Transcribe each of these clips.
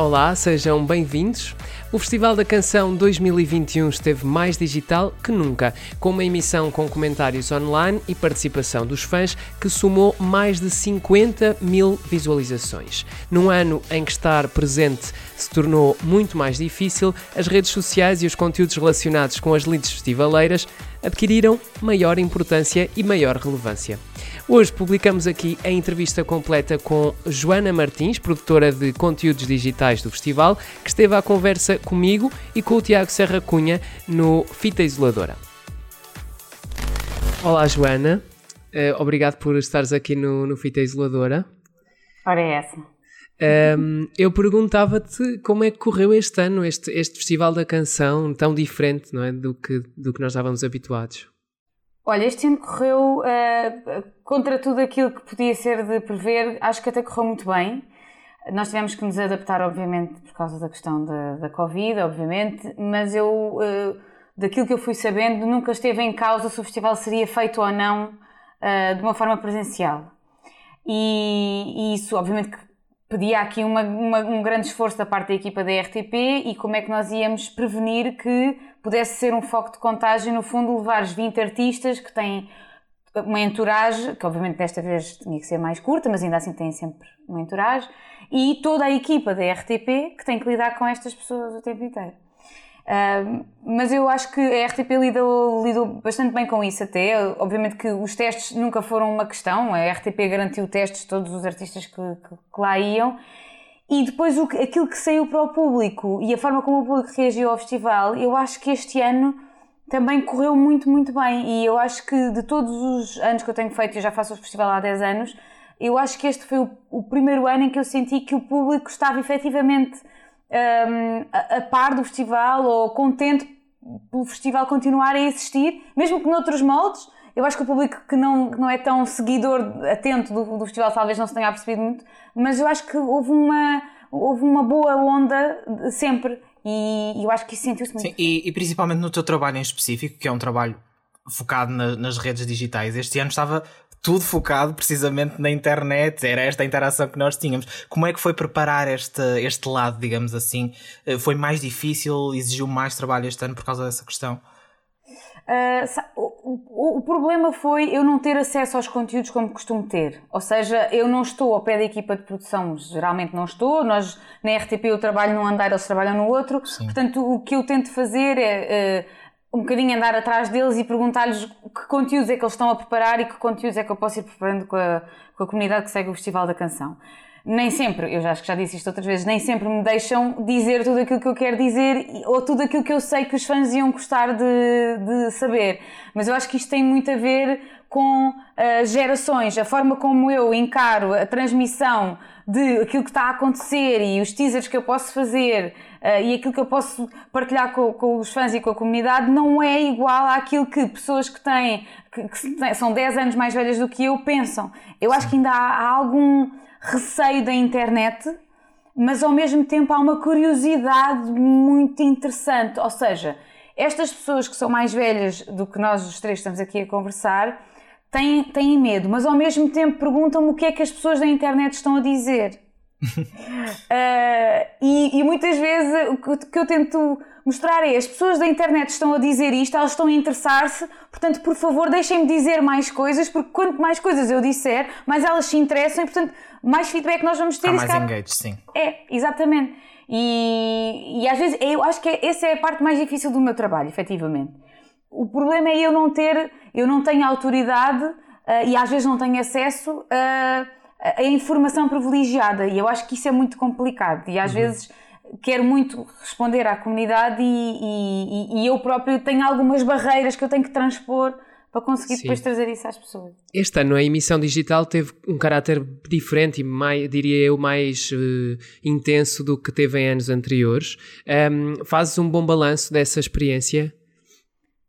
Olá, sejam bem-vindos. O Festival da Canção 2021 esteve mais digital que nunca, com uma emissão com comentários online e participação dos fãs que somou mais de 50 mil visualizações. Num ano em que estar presente se tornou muito mais difícil, as redes sociais e os conteúdos relacionados com as leads festivaleiras adquiriram maior importância e maior relevância. Hoje publicamos aqui a entrevista completa com Joana Martins, produtora de conteúdos digitais do festival, que esteve à conversa comigo e com o Tiago Serra Cunha no Fita Isoladora. Olá, Joana. Uh, obrigado por estares aqui no, no Fita Isoladora. Ora é essa. Um, eu perguntava-te como é que correu este ano, este, este Festival da Canção, tão diferente não é, do, que, do que nós estávamos habituados. Olha, este ano correu uh, contra tudo aquilo que podia ser de prever, acho que até correu muito bem. Nós tivemos que nos adaptar, obviamente, por causa da questão da, da Covid, obviamente, mas eu, uh, daquilo que eu fui sabendo, nunca esteve em causa se o festival seria feito ou não uh, de uma forma presencial. E, e, isso, obviamente, que pedia aqui uma, uma, um grande esforço da parte da equipa da RTP e como é que nós íamos prevenir que pudesse ser um foco de contágio, no fundo, levar os 20 artistas que têm uma entourage, que obviamente desta vez tinha que ser mais curta, mas ainda assim têm sempre uma entourage, e toda a equipa da RTP que tem que lidar com estas pessoas o tempo inteiro. Uh, mas eu acho que a RTP lidou, lidou bastante bem com isso até. Obviamente que os testes nunca foram uma questão, a RTP garantiu testes todos os artistas que, que, que lá iam. E depois o, aquilo que saiu para o público e a forma como o público reagiu ao festival, eu acho que este ano também correu muito, muito bem. E eu acho que de todos os anos que eu tenho feito, eu já faço o festival há 10 anos, eu acho que este foi o, o primeiro ano em que eu senti que o público estava efetivamente um, a, a, par do festival ou contente pelo festival continuar a existir, mesmo que noutros moldes. Eu acho que o público que não, que não é tão seguidor, atento do, do festival, talvez não se tenha percebido muito, mas eu acho que houve uma, houve uma boa onda sempre e eu acho que isso sentiu-se muito. Sim, e, e, principalmente no teu trabalho em específico, que é um trabalho focado na, nas redes digitais. Este ano estava tudo focado precisamente na internet, era esta a interação que nós tínhamos. Como é que foi preparar este, este lado, digamos assim? Eh, foi mais difícil, exigiu mais trabalho este ano por causa dessa questão? Uh, o, o, problema foi eu não ter acesso aos conteúdos como costumo ter. Ou seja, eu não estou ao pé da equipa de produção, geralmente não estou. Nós na RTP eu trabalho num andar, eles trabalham no outro. Sim. Portanto, o que eu tento fazer é. Uh, um bocadinho andar atrás deles e perguntar-lhes que conteúdos é que eles estão a preparar e que conteúdos é que eu posso ir preparando com a, com a comunidade que segue o Festival da Canção. Nem sempre, eu já acho que já disse isto outras vezes, nem sempre me deixam dizer tudo aquilo que eu quero dizer ou tudo aquilo que eu sei que os fãs iam gostar de, de saber. Mas eu acho que isto tem muito a ver com uh, gerações, a forma como eu encaro a transmissão de aquilo que está a acontecer e os teasers que eu posso fazer uh, e aquilo que eu posso partilhar com, com, os fãs e com a comunidade não é igual àquilo que pessoas que têm, que, que são 10 anos mais velhas do que eu pensam. Eu acho que ainda há, há algum receio da internet, mas ao mesmo tempo há uma curiosidade muito interessante. Ou seja, estas pessoas que são mais velhas do que nós os três estamos aqui a conversar têm, têm medo, mas ao mesmo tempo perguntam-me o que é que as pessoas da internet estão a dizer. uh, e, e, muitas vezes o que eu tento mostrar é as pessoas da internet estão a dizer isto, elas estão a interessar-se, portanto, por favor, deixem-me dizer mais coisas, porque quanto mais coisas eu disser, mais elas se interessam e, portanto, mais feedback nós vamos ter. Há mais engage, sim. É, exatamente. E, e às vezes eu acho que essa é a parte mais difícil do meu trabalho, efetivamente. O problema é eu não ter, eu não tenho autoridade uh, e às vezes não tenho acesso a. Uh, a informação privilegiada e eu acho que isso é muito complicado e às uhum. vezes quero muito responder à comunidade e, e, e, eu próprio tenho algumas barreiras que eu tenho que transpor para conseguir Sim. depois trazer isso às pessoas. Este ano a emissão digital teve um caráter diferente e mais, diria eu mais uh, intenso do que teve em anos anteriores. Um, fazes um bom balanço dessa experiência?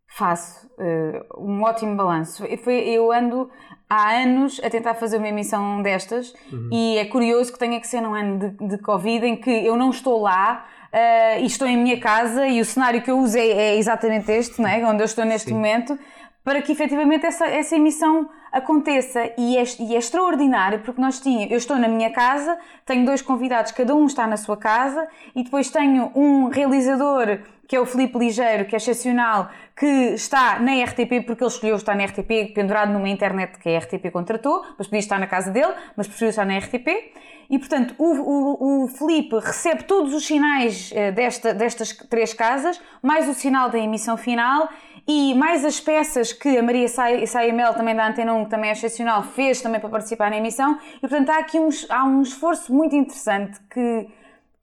Faço uh, um ótimo balanço. Eu, eu ando há anos a tentar fazer uma emissão destas uhum. e é curioso que tenha que ser num ano de, de Covid em que eu não estou lá uh, e estou em minha casa e o cenário que eu usei é exatamente este, não é? onde eu estou neste Sim. momento, para que efetivamente essa, essa emissão aconteça. E é, e é extraordinário porque nós tínhamos, eu estou na minha casa, tenho dois convidados, cada um está na sua casa, e depois tenho um realizador que é o Felipe Ligeiro, que é excepcional, que está na RTP porque ele escolheu estar na RTP, pendurado numa internet que a RTP contratou, mas podia estar na casa dele, mas preferiu estar na RTP. E, portanto, o, o, o Felipe recebe todos os sinais eh, desta, destas três casas, mais o sinal da emissão final e mais as peças que a Maria Saia também da Antena 1, que também é excepcional, fez também para participar na emissão. E, portanto, há aqui um, há um esforço muito interessante que,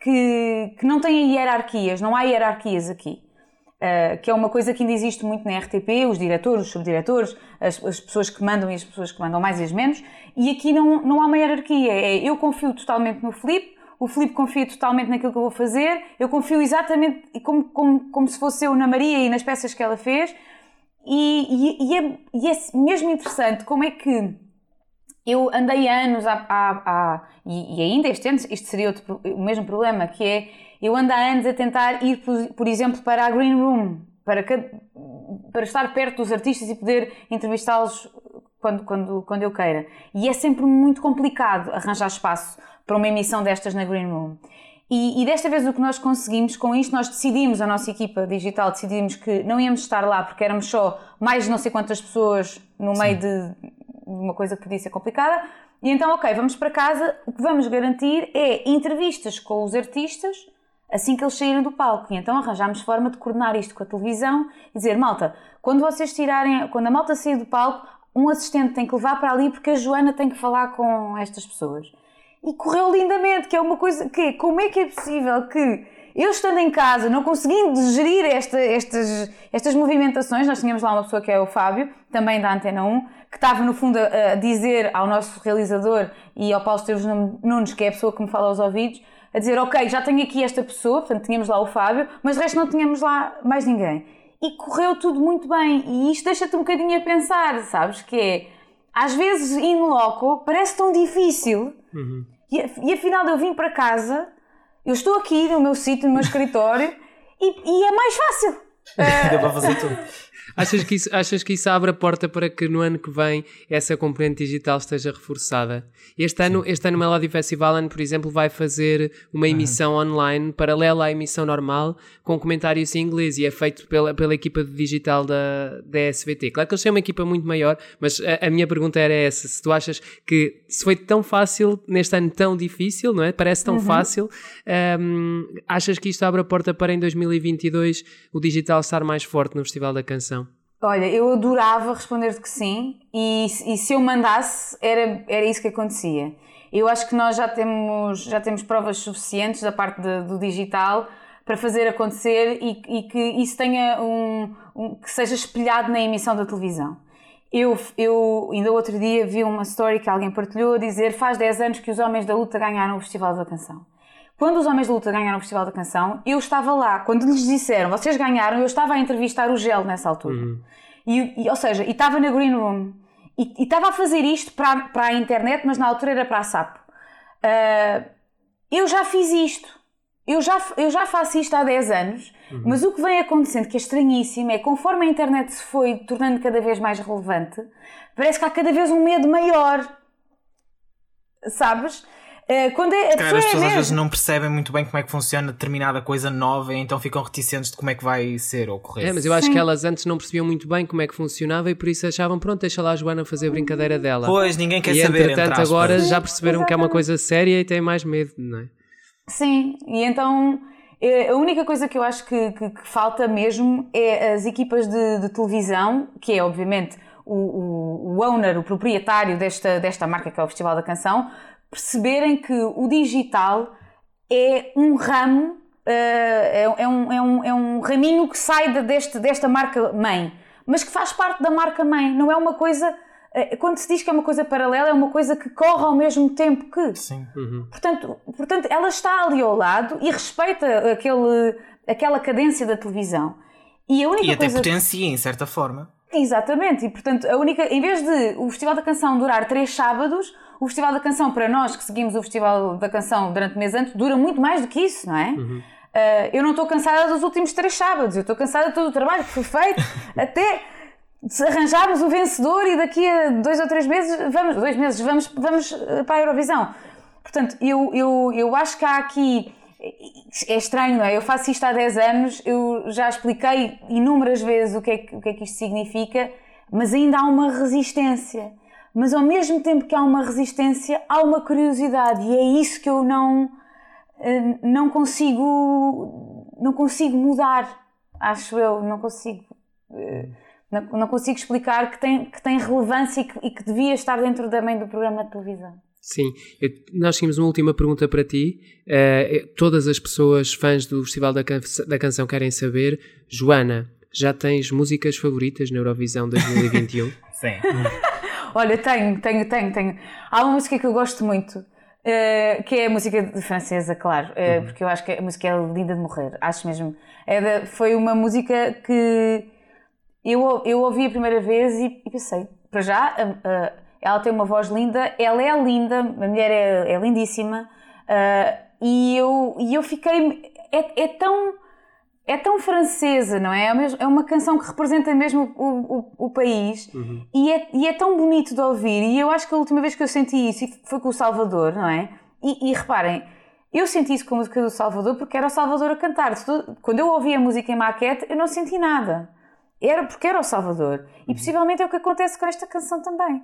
que, que não tem hierarquias, não há hierarquias aqui. Uh, que é uma coisa que ainda existe muito na RTP, os diretores, os subdiretores, as, as, pessoas que mandam e as pessoas que mandam mais e as menos, e aqui não, não há uma hierarquia. É, eu confio totalmente no Filipe, o Filipe confia totalmente naquilo que eu vou fazer, eu confio exatamente como, como, como se fosse eu na Maria e nas peças que ela fez, e, e, e, é, e é mesmo interessante como é que eu andei anos a, a, a e, e, ainda este ano isto seria outro, o mesmo problema, que é eu ando há anos a tentar ir, por, por exemplo, para a Green Room, para, para estar perto dos artistas e poder entrevistá-los quando, quando, quando eu queira. E é sempre muito complicado arranjar espaço para uma emissão destas na Green Room. E, e, desta vez o que nós conseguimos com isto, nós decidimos, a nossa equipa digital, decidimos que não íamos estar lá porque éramos só mais de não sei quantas pessoas no Sim. meio de uma coisa que podia ser complicada. E então, ok, vamos para casa, o que vamos garantir é entrevistas com os artistas assim que eles saírem do palco. E então arranjámos forma de coordenar isto com a televisão e dizer, malta, quando vocês tirarem, quando a malta sair do palco, um assistente tem que levar para ali porque a Joana tem que falar com estas pessoas. E correu lindamente, que é uma coisa que como é que é possível que eu estando em casa, não conseguindo gerir esta, estas, estas movimentações, nós tínhamos lá uma pessoa que é o Fábio, também da Antena 1, que estava no fundo a, a dizer ao nosso realizador e ao Paulo Esteves Nunes, que é a pessoa que me fala aos ouvidos, a dizer, ok, já tenho aqui esta pessoa, portanto tínhamos lá o Fábio, mas de resto não tínhamos lá mais ninguém. E correu tudo muito bem. E isto deixa-te um bocadinho a pensar, sabes? Que é, às vezes, in loco parece tão difícil. Uhum. E, e afinal eu vim para casa, eu estou aqui no meu sítio, no meu escritório, e, e é mais fácil. Deu para fazer tudo. Achas que, isso, achas que isso abre a porta para que no ano que vem essa componente digital esteja reforçada? Este ano, este ano o Melody Festival, por exemplo, vai fazer uma emissão uhum. online paralela à emissão normal com comentários em inglês e é feito pela, pela equipa digital da, da SVT. Claro que eles têm uma equipa muito maior, mas a, a minha pergunta era essa: se tu achas que se foi tão fácil neste ano tão difícil, não é? Parece tão uhum. fácil, um, achas que isto abre a porta para em 2022 o digital estar mais forte no Festival da Canção? Olha, eu adorava responder-te que sim, e, e, se eu mandasse, era, era isso que acontecia. Eu acho que nós já temos, já temos provas suficientes da parte de, do digital para fazer acontecer e, e que isso tenha um, um, que seja espelhado na emissão da televisão. Eu, eu ainda outro dia vi uma story que alguém partilhou a dizer faz 10 anos que os Homens da Luta ganharam o Festival da Canção. Quando os Homens da Luta ganharam o Festival da Canção, eu estava lá. Quando lhes disseram, vocês ganharam, eu estava a entrevistar o Gel nessa altura. Uhum. E, e, ou seja, e estava na Green Room. E, e estava a fazer isto para, para a internet, mas na altura era para a SAP. Uh, eu já fiz isto. Eu já, eu já faço isto há 10 anos, uhum. mas o que vem acontecendo, que é estranhíssimo, é conforme a internet se foi tornando cada vez mais relevante, parece que há cada vez um medo maior. Sabes? Eh, quando é, a Cara, as pessoas é às vezes não percebem muito bem como é que funciona determinada coisa nova e então ficam reticentes de como é que vai ser ou correr. É, mas eu acho Sim. que elas antes não percebiam muito bem como é que funcionava e por isso achavam, pronto, deixa lá a Joana fazer a brincadeira dela. Pois, ninguém quer e, saber. Entretanto, agora já perceberam Exatamente. que é uma coisa séria e têm mais medo, não é? Sim, e então eh, a única coisa que eu acho que, que, que falta mesmo é as equipas de, de televisão, que é obviamente o, o, o, owner, o proprietário desta, desta marca que é o Festival da Canção, perceberem que o digital é um ramo, uh, é, é, um, é, um, é um raminho que sai de, deste, desta marca mãe, mas que faz parte da marca mãe, não é uma coisa. Uh, quando se diz que é uma coisa paralela, é uma coisa que corre ao mesmo tempo que. Sim. Uhum. Portanto, portanto, ela está ali ao lado e respeita aquele, aquela cadência da televisão. E, a única e até coisa... potencia, em certa forma. Exatamente, e portanto, a única, em vez de o Festival da Canção durar três sábados, o Festival da Canção, para nós que seguimos o Festival da Canção durante mês antes, dura muito mais do que isso, não é? Uhum. Uh, eu não estou cansada dos últimos três sábados, eu estou cansada de todo o trabalho que foi feito até, se arranjarmos o vencedor e daqui a dois ou três meses, vamos, dois meses, vamos, vamos eh, para a Eurovisão. Portanto, eu, eu, eu acho que há aqui. É estranho, não é? Eu faço isto há 10 anos, eu já expliquei inúmeras vezes o que é que, o que, é que isto significa, mas ainda há uma resistência. Mas ao mesmo tempo que há uma resistência, há uma curiosidade, e é isso que eu não, eh, não consigo, não consigo mudar, acho eu, não consigo. Eh, não, consigo explicar que tem, que tem relevância e que, e que devia estar dentro também do programa de televisão. Sim, eu, nós tínhamos uma última pergunta para ti. Uh, todas as pessoas fãs do Festival da, Can da Canção querem saber, Joana, já tens músicas favoritas na Eurovisão 2021? Sim. Olha, tenho, tenho, tenho, tenho. Há uma música que eu gosto muito, uh, que é a música de francesa, claro, uh, uhum. porque eu acho que a música é linda de morrer. Acho mesmo. É de, foi uma música que eu, eu ouvi a primeira vez e, e pensei, para já, uh, uh, ela tem uma voz linda, ela é linda, a mulher é, é lindíssima, uh, e, eu, e eu fiquei. É, é, tão. É tão francesa, não é? É, é uma canção que representa mesmo o, o, o país uhum. e, é, e é tão bonito de ouvir. E eu acho que a última vez que eu senti isso foi com o Salvador, não é? E, e reparem, eu senti isso com a música do Salvador porque era o Salvador a cantar. Quando eu ouvi a música em maquete, eu não senti nada era porque era o Salvador. E uhum. possivelmente é o que acontece com esta canção também,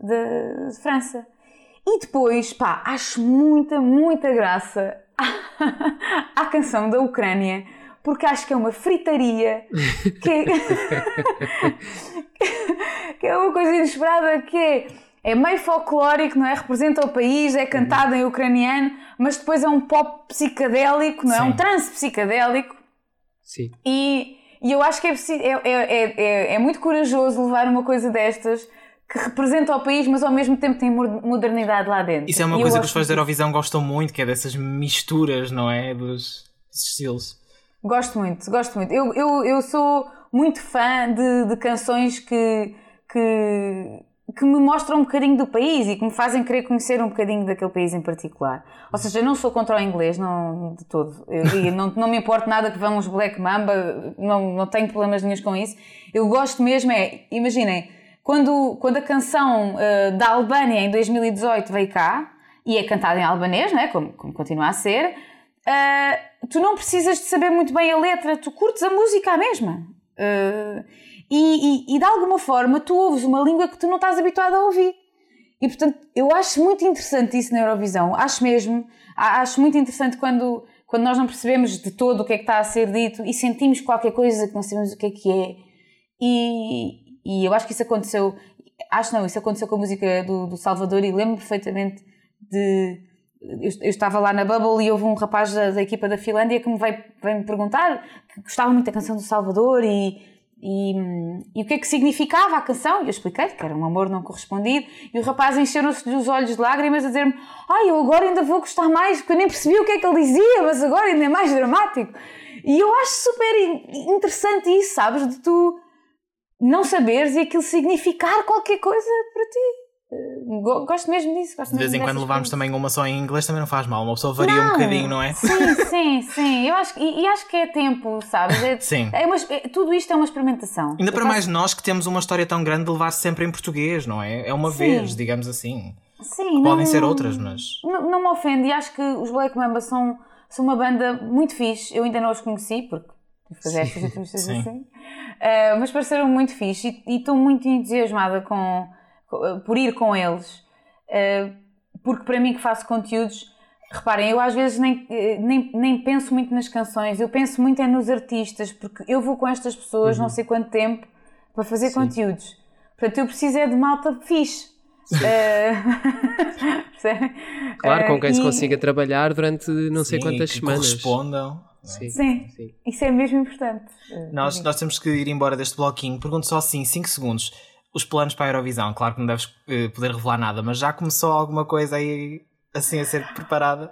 de, de, França. E depois, pá, acho muita, muita graça à, canção da Ucrânia, porque acho que é uma fritaria, que é, que é uma coisa inesperada, que é, é meio folclórico, não é? Representa o país, é cantado uhum. em ucraniano, mas depois é um pop psicadélico, não é? Sim. Um trance psicadélico. Sim. E e eu acho que é, é, é, é, é muito corajoso levar uma coisa destas que representa o país, mas ao mesmo tempo tem modernidade lá dentro. Isso é uma e coisa que os fãs da Eurovisão gostam muito, que é dessas misturas, não é? Dos estilos. Gosto muito, gosto muito. Eu, eu, eu sou muito fã de, de canções que, que que me mostram um bocadinho do país e que me fazem querer conhecer um bocadinho daquele país em particular. Ou seja, eu não sou contra o inglês, não, de todo. Eu, não, não me importa nada que vão os Black Mamba, não, não tenho problemas nenhum com isso. Eu gosto mesmo é, imaginem, quando, quando a canção uh, da Albânia em 2018 veio cá, e é cantada em albanês, né, como, como continua a ser, uh, tu não precisas de saber muito bem a letra, tu curtes a música à mesma. Uh, e, e, e, de alguma forma tu ouves uma língua que tu não estás habituado a ouvir. E portanto, eu acho muito interessante isso na Eurovisão. Acho mesmo, acho muito interessante quando, quando nós não percebemos de todo o que é que está a ser dito e sentimos qualquer coisa que não sabemos o que é que é. E, e eu acho que isso aconteceu, acho não, isso aconteceu com a música do, do Salvador e lembro perfeitamente de. Eu, eu, estava lá na Bubble e houve um rapaz da, da equipa da Finlândia que me veio, veio me perguntar que gostava muito da canção do Salvador e e, e, o que é que significava a canção? E eu expliquei que era um amor não correspondido. E o rapaz encheram-se dos olhos de lágrimas a dizer-me: Ai, eu agora ainda vou gostar mais, porque eu nem percebi o que é que ele dizia, mas agora ainda é mais dramático. E eu acho super interessante isso, sabes? De tu não saberes e aquilo significar qualquer coisa para ti. Gosto mesmo disso. Gosto de vez em quando levarmos também uma só em inglês também não faz mal, uma pessoa varia não, um bocadinho, não é? Sim, sim, sim. Eu acho, e, e acho que é tempo, sabes? É, sim. É uma, é, tudo isto é uma experimentação. Ainda para mais nós que temos uma história tão grande de levar sempre em português, não é? É uma sim. vez, digamos assim. Sim. Podem não, ser outras, mas. Não, não me ofende e acho que os Black Mamba são, são uma banda muito fixe. Eu ainda não os conheci, porque fazer estas entrevistas assim. Uh, mas pareceram muito fixe e estou muito entusiasmada com, por ir com eles. Eh, porque para mim que faço conteúdos, reparem, eu às vezes nem, eh, nem, nem penso muito nas canções, eu penso muito é nos artistas, porque eu vou com estas pessoas uhum. não sei quanto tempo para fazer Sim. conteúdos. Portanto, eu preciso é de malta fixe. Uh, claro, com quem uh, se consiga trabalhar durante não sei sim, quantas que semanas. correspondam. É? Sim, sim, sim, isso é mesmo importante. Nós, nós temos que ir embora deste bloquinho. Pergunto só assim, 5 segundos os planos para a Eurovisão. Claro que não deves uh, poder revelar nada, mas já começou alguma coisa aí assim a ser preparada?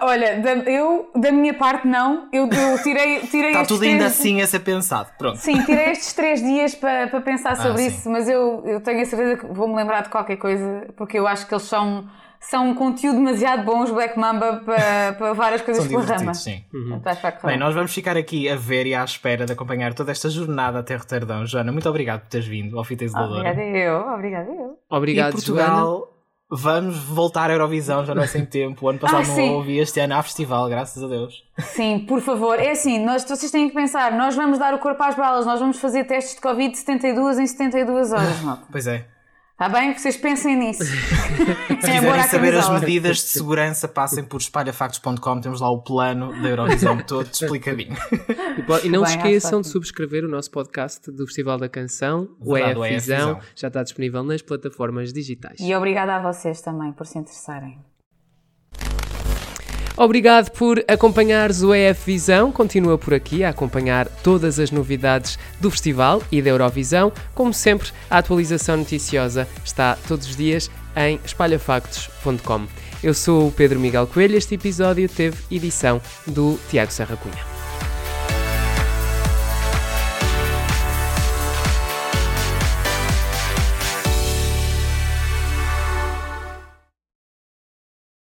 Olha, da, eu, da minha parte, não. Eu, eu tirei, tirei Está tudo ainda três... assim a ser pensado. Pronto. Sim, tirei estes três dias para, para pensar ah, sobre ah, isso, mas eu, eu tenho a certeza que vou-me lembrar de qualquer coisa, porque eu acho que eles são, são um conteúdo demasiado bom os Black Mamba para, para várias coisas pela rama. Sim. Uhum. Bem, nós vamos ficar aqui a ver e à espera de acompanhar toda esta jornada até Roterdão. Joana, muito obrigado por teres vindo ao Fita Isoladora. Obrigada eu, obrigada eu. Obrigado, e Portugal, Joana. vamos voltar à Eurovisão, já não é sem tempo. O ano passado Ah, não sim. houve este ano há festival, graças a Deus. Sim, por favor. É assim, nós, vocês têm que pensar, nós vamos dar o corpo às balas, nós vamos fazer testes de Covid de 72 em 72 horas, malta. Pois é. Está bem? Vocês pensem nisso. Se É, quiserem saber as medidas de segurança, passem por espalhafactos.com. Temos lá o plano da Eurovisão todo explicadinho. E, e não Bem, se esqueçam de subscrever o nosso podcast do Festival da Canção, o Verdade, EF o EF Visão, Visão. já está disponível nas plataformas digitais. E obrigada a vocês também por se interessarem. Obrigado por acompanhares o EF Visão. Continua por aqui a acompanhar todas as novidades do festival e da Eurovisão. Como sempre, a atualização noticiosa está todos os dias em espalhafactos.com. Eu sou o Pedro Miguel Coelho. Este episódio teve edição do Tiago Serra Cunha.